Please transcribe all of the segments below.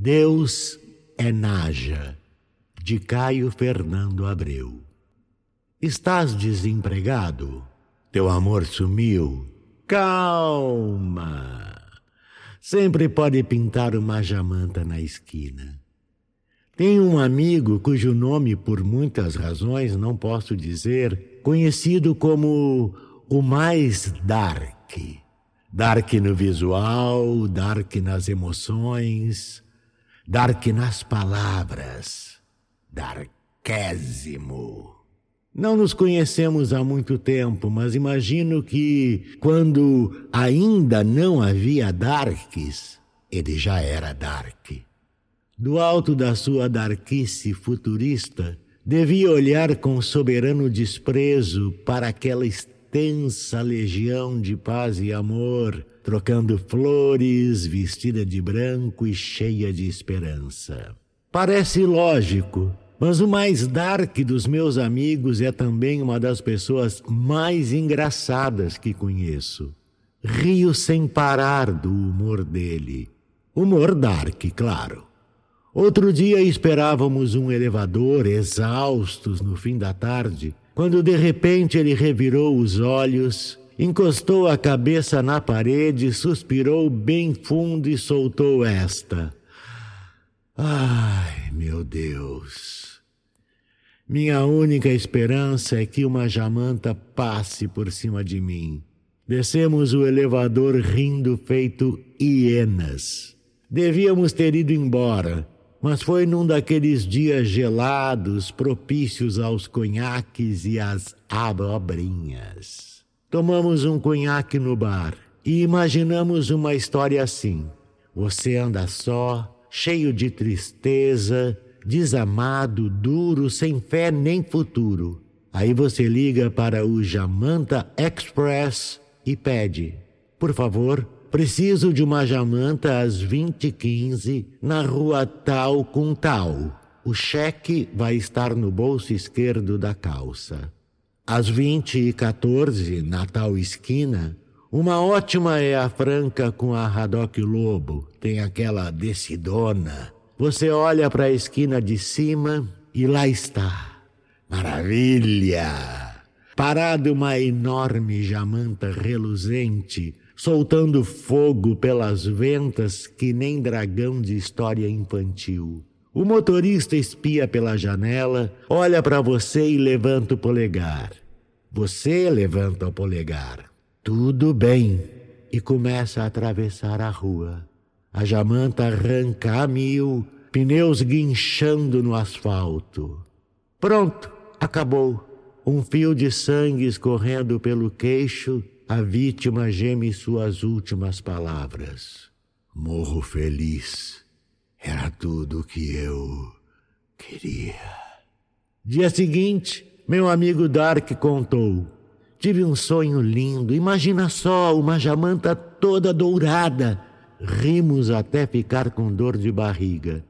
Deus é Naja, de Caio Fernando Abreu. Estás desempregado? Teu amor sumiu? Calma! Sempre pode pintar uma jamanta na esquina. Tenho um amigo cujo nome, por muitas razões, não posso dizer, conhecido como o mais dark. Dark no visual, dark nas emoções, dark nas palavras, darkésimo. Não nos conhecemos há muito tempo, mas imagino que quando ainda não havia darks, ele já era dark. Do alto da sua darkice futurista, devia olhar com soberano desprezo para aquela extensa legião de paz e amor, trocando flores, vestida de branco e cheia de esperança. Parece lógico, mas o mais dark dos meus amigos é também uma das pessoas mais engraçadas que conheço. Rio sem parar do humor dele. Humor dark, claro. Outro dia esperávamos um elevador, exaustos no fim da tarde, quando de repente ele revirou os olhos, encostou a cabeça na parede, suspirou bem fundo e soltou esta. Ai, meu Deus. Minha única esperança é que uma jamanta passe por cima de mim. Descemos o elevador rindo feito hienas. Devíamos ter ido embora mas foi num daqueles dias gelados propícios aos conhaques e às abobrinhas. Tomamos um conhaque no bar e imaginamos uma história assim. Você anda só, cheio de tristeza, desamado, duro, sem fé nem futuro. Aí você liga para o Jamanta Express e pede: Por favor, Preciso de uma jamanta às 20h15 na rua tal com tal. O cheque vai estar no bolso esquerdo da calça. Às 20h14, na tal esquina, uma ótima é a Franca com a Haddock Lobo. Tem aquela decidona. Você olha para a esquina de cima e lá está. Maravilha! Parada uma enorme jamanta reluzente soltando fogo pelas ventas que nem dragão de história infantil. O motorista espia pela janela, olha para você e levanta o polegar. Você levanta o polegar. Tudo bem. E começa a atravessar a rua. A jamanta arranca a mil, pneus guinchando no asfalto. Pronto, acabou. Um fio de sangue escorrendo pelo queixo a vítima geme suas últimas palavras. Morro feliz. Era tudo o que eu queria. Dia seguinte, meu amigo Dark contou. Tive um sonho lindo. Imagina só, uma jamanta toda dourada. Rimos até ficar com dor de barriga.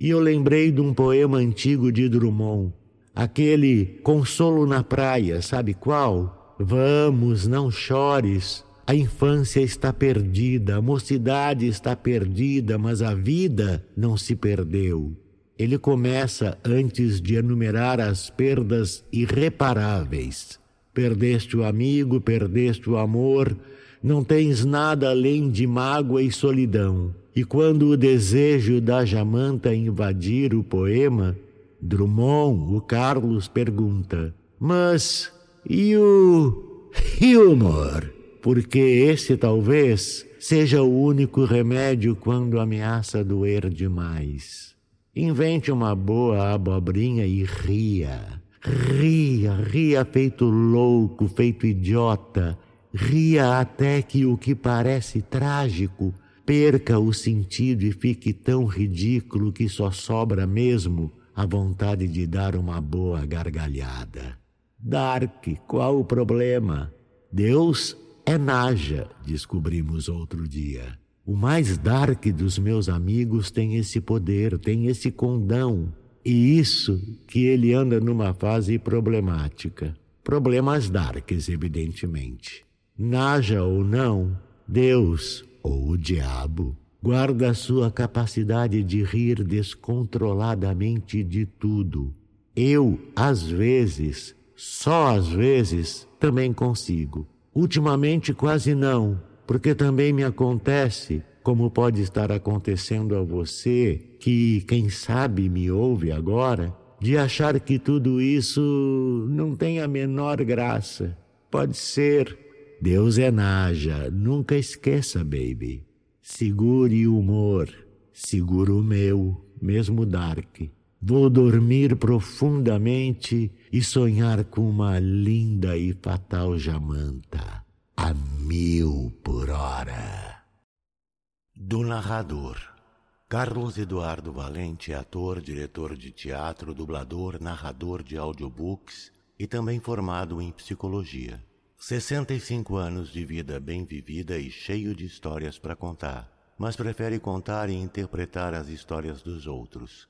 E eu lembrei de um poema antigo de Drummond, aquele Consolo na Praia, sabe qual? Vamos, não chores. A infância está perdida, a mocidade está perdida, mas a vida não se perdeu. Ele começa antes de enumerar as perdas irreparáveis. Perdeste o amigo, perdeste o amor, não tens nada além de mágoa e solidão. E quando o desejo da Jamanta invadir o poema, Drummond, o Carlos, pergunta: Mas e o humor, porque esse talvez seja o único remédio quando ameaça doer demais. Invente uma boa abobrinha e ria. Ria, ria feito louco, feito idiota. Ria até que o que parece trágico perca o sentido e fique tão ridículo que só sobra mesmo a vontade de dar uma boa gargalhada. Dark, qual o problema? Deus é Naja, descobrimos outro dia. O mais dark dos meus amigos tem esse poder, tem esse condão. E isso que ele anda numa fase problemática. Problemas darks, evidentemente. Naja ou não, Deus ou o diabo guarda a sua capacidade de rir descontroladamente de tudo. Eu, às vezes, só às vezes, também consigo. Ultimamente quase não, porque também me acontece, como pode estar acontecendo a você, que quem sabe me ouve agora, de achar que tudo isso não tem a menor graça. Pode ser. Deus é Naja, nunca esqueça, baby. Segure o humor, segura o meu, mesmo Dark. Vou dormir profundamente e sonhar com uma linda e fatal jamanta a mil por hora. Do narrador. Carlos Eduardo Valente é ator, diretor de teatro, dublador, narrador de audiobooks e também formado em psicologia. 65 anos de vida bem vivida e cheio de histórias para contar, mas prefere contar e interpretar as histórias dos outros.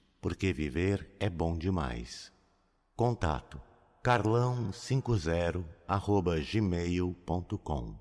porque viver é bom demais. Contato carlão50 arroba gmail.com